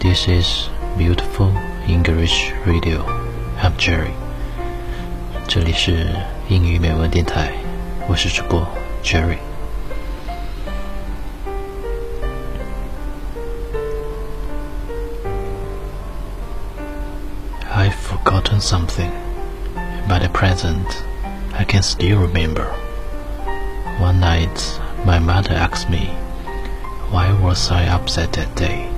This is beautiful English radio. I'm Jerry. 这里是英语美文电台，我是主播 Jerry。I've forgotten something, but at present I can still remember. One night, my mother asked me, why was I upset that day?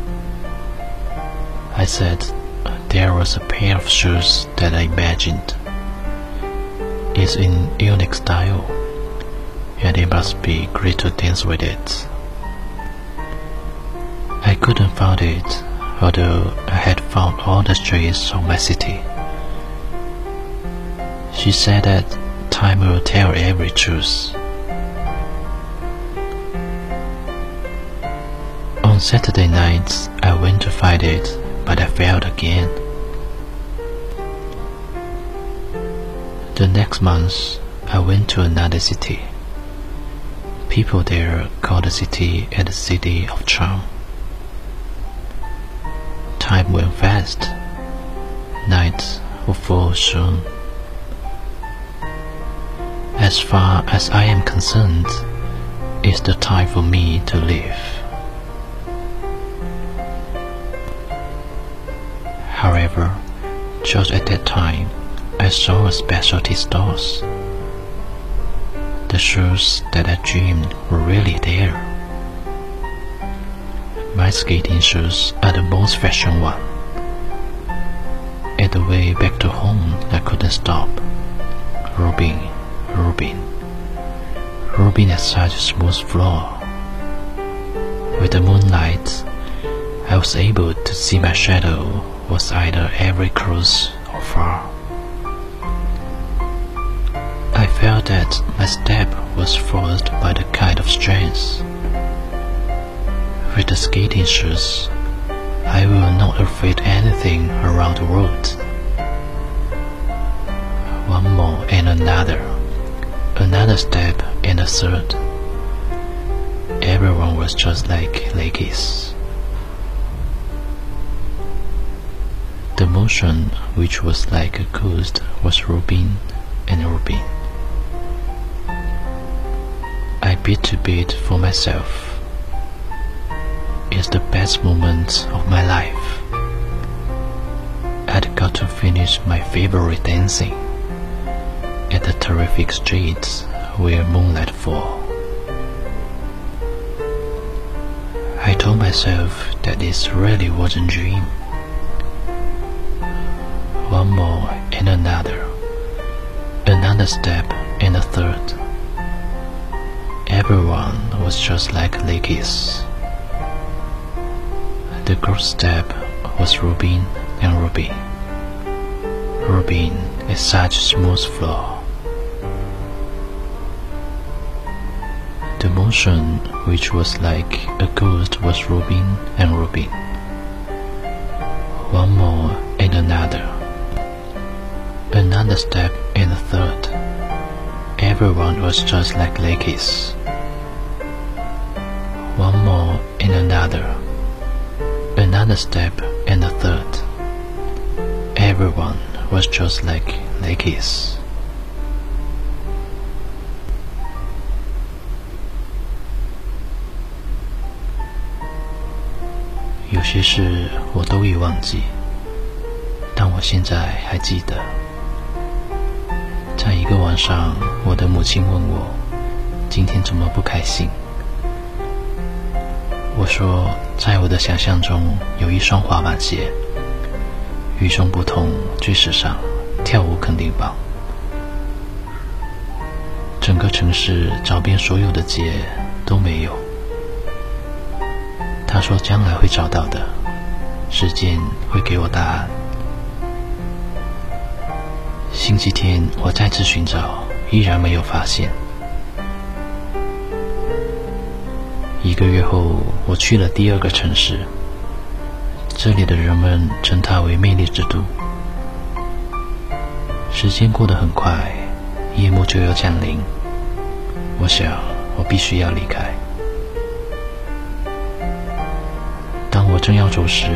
I said there was a pair of shoes that I imagined. It's in unique style, and it must be great to dance with it. I couldn't find it, although I had found all the streets of my city. She said that time will tell every truth. On Saturday nights, I went to find it, but I failed again. The next month, I went to another city. People there call the city a the city of charm. Time went fast. Nights will fall soon. As far as I am concerned, it's the time for me to live. However, just at that time, I saw a specialty stores. The shoes that I dreamed were really there. My skating shoes are the most fashion one. At the way back to home, I couldn't stop. Rubbing, rubbing, rubbing at such a smooth floor. With the moonlight, I was able to see my shadow was either very close or far. I felt that my step was forced by the kind of strength. With the skating shoes, I will not afraid anything around the road. One more and another, another step and a third. Everyone was just like ladies. The motion, which was like a ghost, was rubbing and rubbing. I beat to beat for myself. It's the best moment of my life. I'd got to finish my favorite dancing at the terrific streets where moonlight fall. I told myself that this really wasn't dream one more and another, another step and a third. Everyone was just like ladies. The girl's step was rubbing and rubbing. Rubbing is such smooth floor. The motion, which was like a ghost, was rubbing and rubbing. One more and another another step and a third. Everyone was just like ladies. One more and another. Another step and a third. Everyone was just like ladies. 有些事我都已忘记，但我现在还记得。 一个晚上，我的母亲问我：“今天怎么不开心？”我说：“在我的想象中，有一双滑板鞋，与众不同，最时尚，跳舞肯定棒。整个城市找遍所有的街都没有。”他说：“将来会找到的，时间会给我答案。”星期天，我再次寻找，依然没有发现。一个月后，我去了第二个城市，这里的人们称它为“魅力之都”。时间过得很快，夜幕就要降临。我想，我必须要离开。当我正要走时，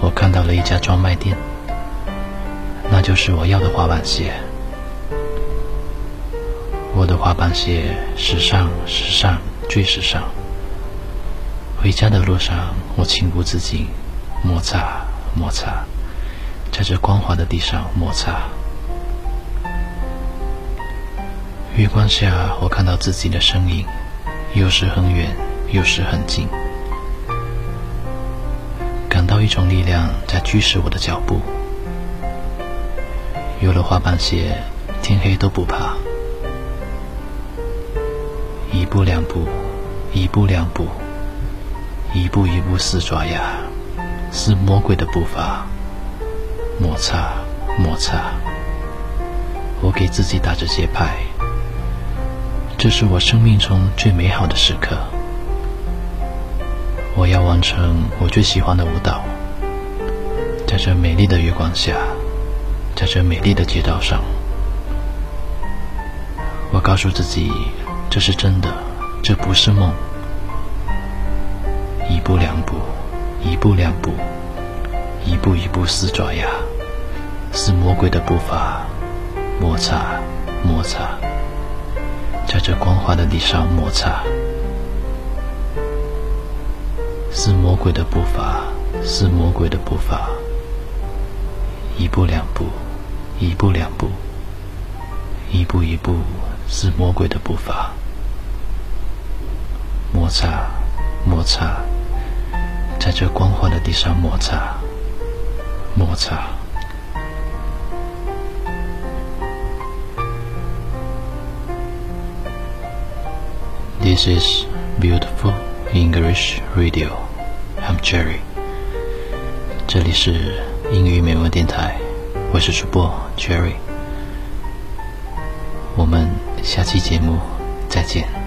我看到了一家专卖店，那就是我要的滑板鞋。我的滑板鞋，时尚，时尚，最时尚。回家的路上，我情不自禁摩擦，摩擦，在这光滑的地上摩擦。月光下，我看到自己的身影，有时很远，有时很近，感到一种力量在驱使我的脚步。有了滑板鞋，天黑都不怕。一步两步，一步两步，一步一步似爪牙，是魔鬼的步伐。摩擦，摩擦，我给自己打着节拍。这是我生命中最美好的时刻。我要完成我最喜欢的舞蹈，在这美丽的月光下，在这美丽的街道上，我告诉自己。这是真的，这不是梦。一步两步，一步两步，一步一步似爪牙，是魔鬼的步伐。摩擦，摩擦，在这光滑的地上摩擦，是魔鬼的步伐，是魔鬼的步伐。一步两步，一步两步，一步一步，是魔鬼的步伐。摩擦，摩擦，在这光滑的地上摩擦，摩擦。This is beautiful English radio. I'm Jerry. 这里是英语美文电台，我是主播 Jerry。我们下期节目再见。